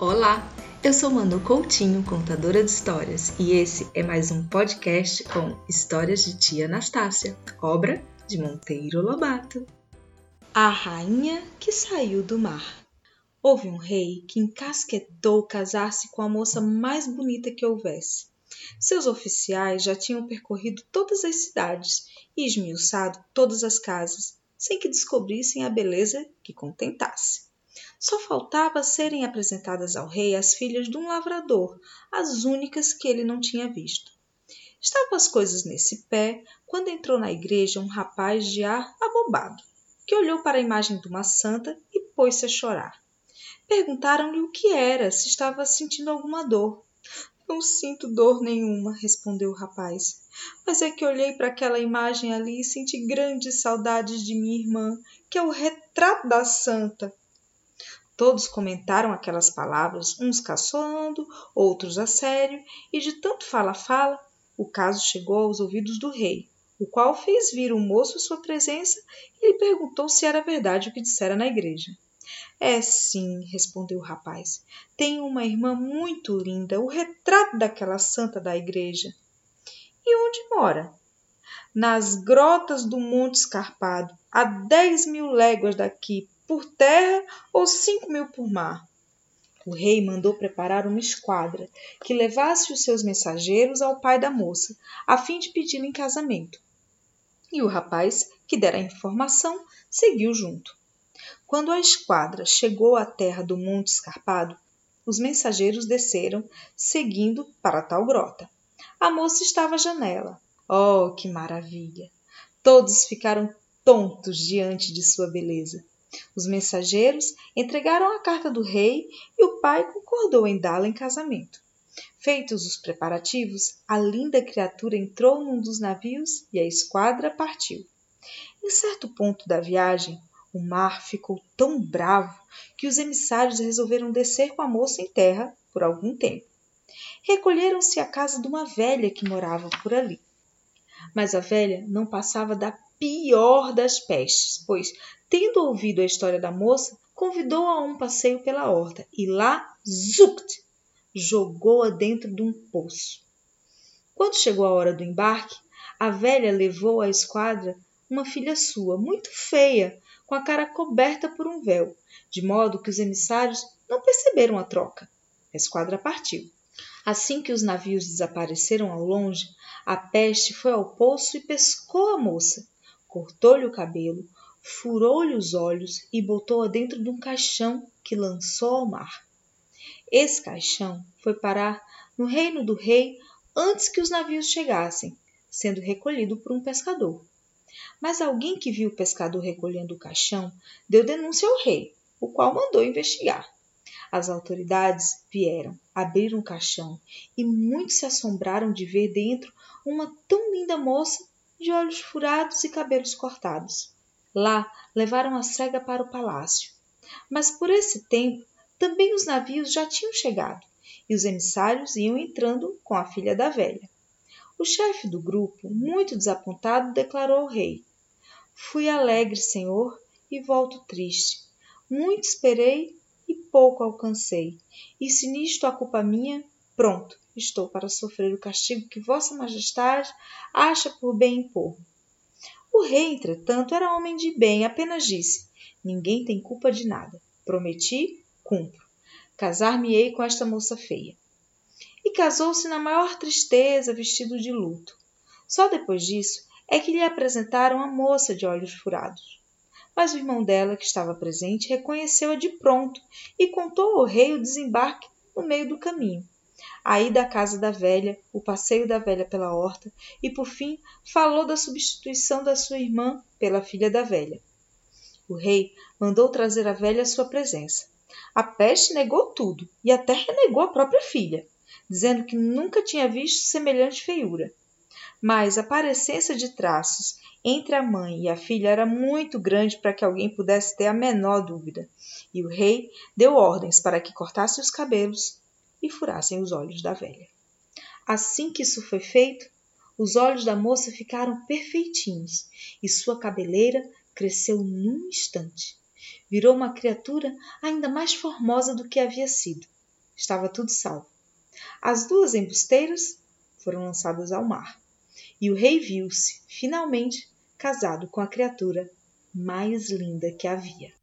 Olá, eu sou Manu Coutinho, contadora de histórias, e esse é mais um podcast com Histórias de Tia Anastácia, obra de Monteiro Lobato. A Rainha que Saiu do Mar Houve um rei que encasquetou casar-se com a moça mais bonita que houvesse. Seus oficiais já tinham percorrido todas as cidades e esmiuçado todas as casas, sem que descobrissem a beleza que contentasse. Só faltava serem apresentadas ao rei as filhas de um lavrador, as únicas que ele não tinha visto. Estavam as coisas nesse pé quando entrou na igreja um rapaz de ar abobado, que olhou para a imagem de uma santa e pôs-se a chorar. Perguntaram-lhe o que era, se estava sentindo alguma dor. Não sinto dor nenhuma, respondeu o rapaz. Mas é que olhei para aquela imagem ali e senti grandes saudades de minha irmã, que é o retrato da santa. Todos comentaram aquelas palavras, uns caçoando, outros a sério, e de tanto fala-fala, o caso chegou aos ouvidos do rei, o qual fez vir o moço à sua presença e lhe perguntou se era verdade o que dissera na igreja. É sim, respondeu o rapaz. Tenho uma irmã muito linda, o retrato daquela santa da igreja. E onde mora? Nas grotas do Monte Escarpado, a dez mil léguas daqui, por terra ou cinco mil por mar. O rei mandou preparar uma esquadra que levasse os seus mensageiros ao pai da moça, a fim de pedi-la em casamento. E o rapaz, que dera a informação, seguiu junto. Quando a esquadra chegou à terra do Monte Escarpado, os mensageiros desceram, seguindo para tal grota. A moça estava à janela. Oh, que maravilha! Todos ficaram tontos diante de sua beleza. Os mensageiros entregaram a carta do rei e o pai concordou em dá-la em casamento. Feitos os preparativos, a linda criatura entrou num dos navios e a esquadra partiu. Em certo ponto da viagem, o mar ficou tão bravo que os emissários resolveram descer com a moça em terra por algum tempo. Recolheram-se à casa de uma velha que morava por ali. Mas a velha não passava da pior das pestes, pois, tendo ouvido a história da moça, convidou a um passeio pela horta e lá, zuct, jogou-a dentro de um poço. Quando chegou a hora do embarque, a velha levou à esquadra uma filha sua, muito feia, com a cara coberta por um véu, de modo que os emissários não perceberam a troca. A esquadra partiu. Assim que os navios desapareceram ao longe, a peste foi ao poço e pescou a moça, cortou-lhe o cabelo, furou-lhe os olhos e botou-a dentro de um caixão que lançou ao mar. Esse caixão foi parar no reino do rei antes que os navios chegassem, sendo recolhido por um pescador. Mas alguém que viu o pescador recolhendo o caixão deu denúncia ao rei, o qual mandou investigar. As autoridades vieram, abriram o caixão e muitos se assombraram de ver dentro uma tão linda moça de olhos furados e cabelos cortados. Lá levaram a cega para o palácio. Mas por esse tempo também os navios já tinham chegado e os emissários iam entrando com a filha da velha. O chefe do grupo, muito desapontado, declarou ao rei: Fui alegre, senhor, e volto triste. Muito esperei e pouco alcancei. E se nisto a culpa minha, pronto, estou para sofrer o castigo que Vossa Majestade acha por bem impor. O rei, entretanto, era homem de bem, apenas disse: Ninguém tem culpa de nada. Prometi, cumpro. Casar-me-ei com esta moça feia. E casou-se na maior tristeza, vestido de luto. Só depois disso é que lhe apresentaram a moça de olhos furados. Mas o irmão dela, que estava presente, reconheceu-a de pronto e contou ao rei o desembarque no meio do caminho a ida à casa da velha, o passeio da velha pela horta e, por fim, falou da substituição da sua irmã pela filha da velha. O rei mandou trazer a velha à sua presença. A peste negou tudo e até renegou a própria filha, dizendo que nunca tinha visto semelhante feiura. Mas a parecência de traços entre a mãe e a filha era muito grande para que alguém pudesse ter a menor dúvida, e o rei deu ordens para que cortasse os cabelos, e furassem os olhos da velha. Assim que isso foi feito, os olhos da moça ficaram perfeitinhos e sua cabeleira cresceu num instante. Virou uma criatura ainda mais formosa do que havia sido. estava tudo salvo. As duas embusteiras foram lançadas ao mar, e o rei viu-se, finalmente, casado com a criatura mais linda que havia.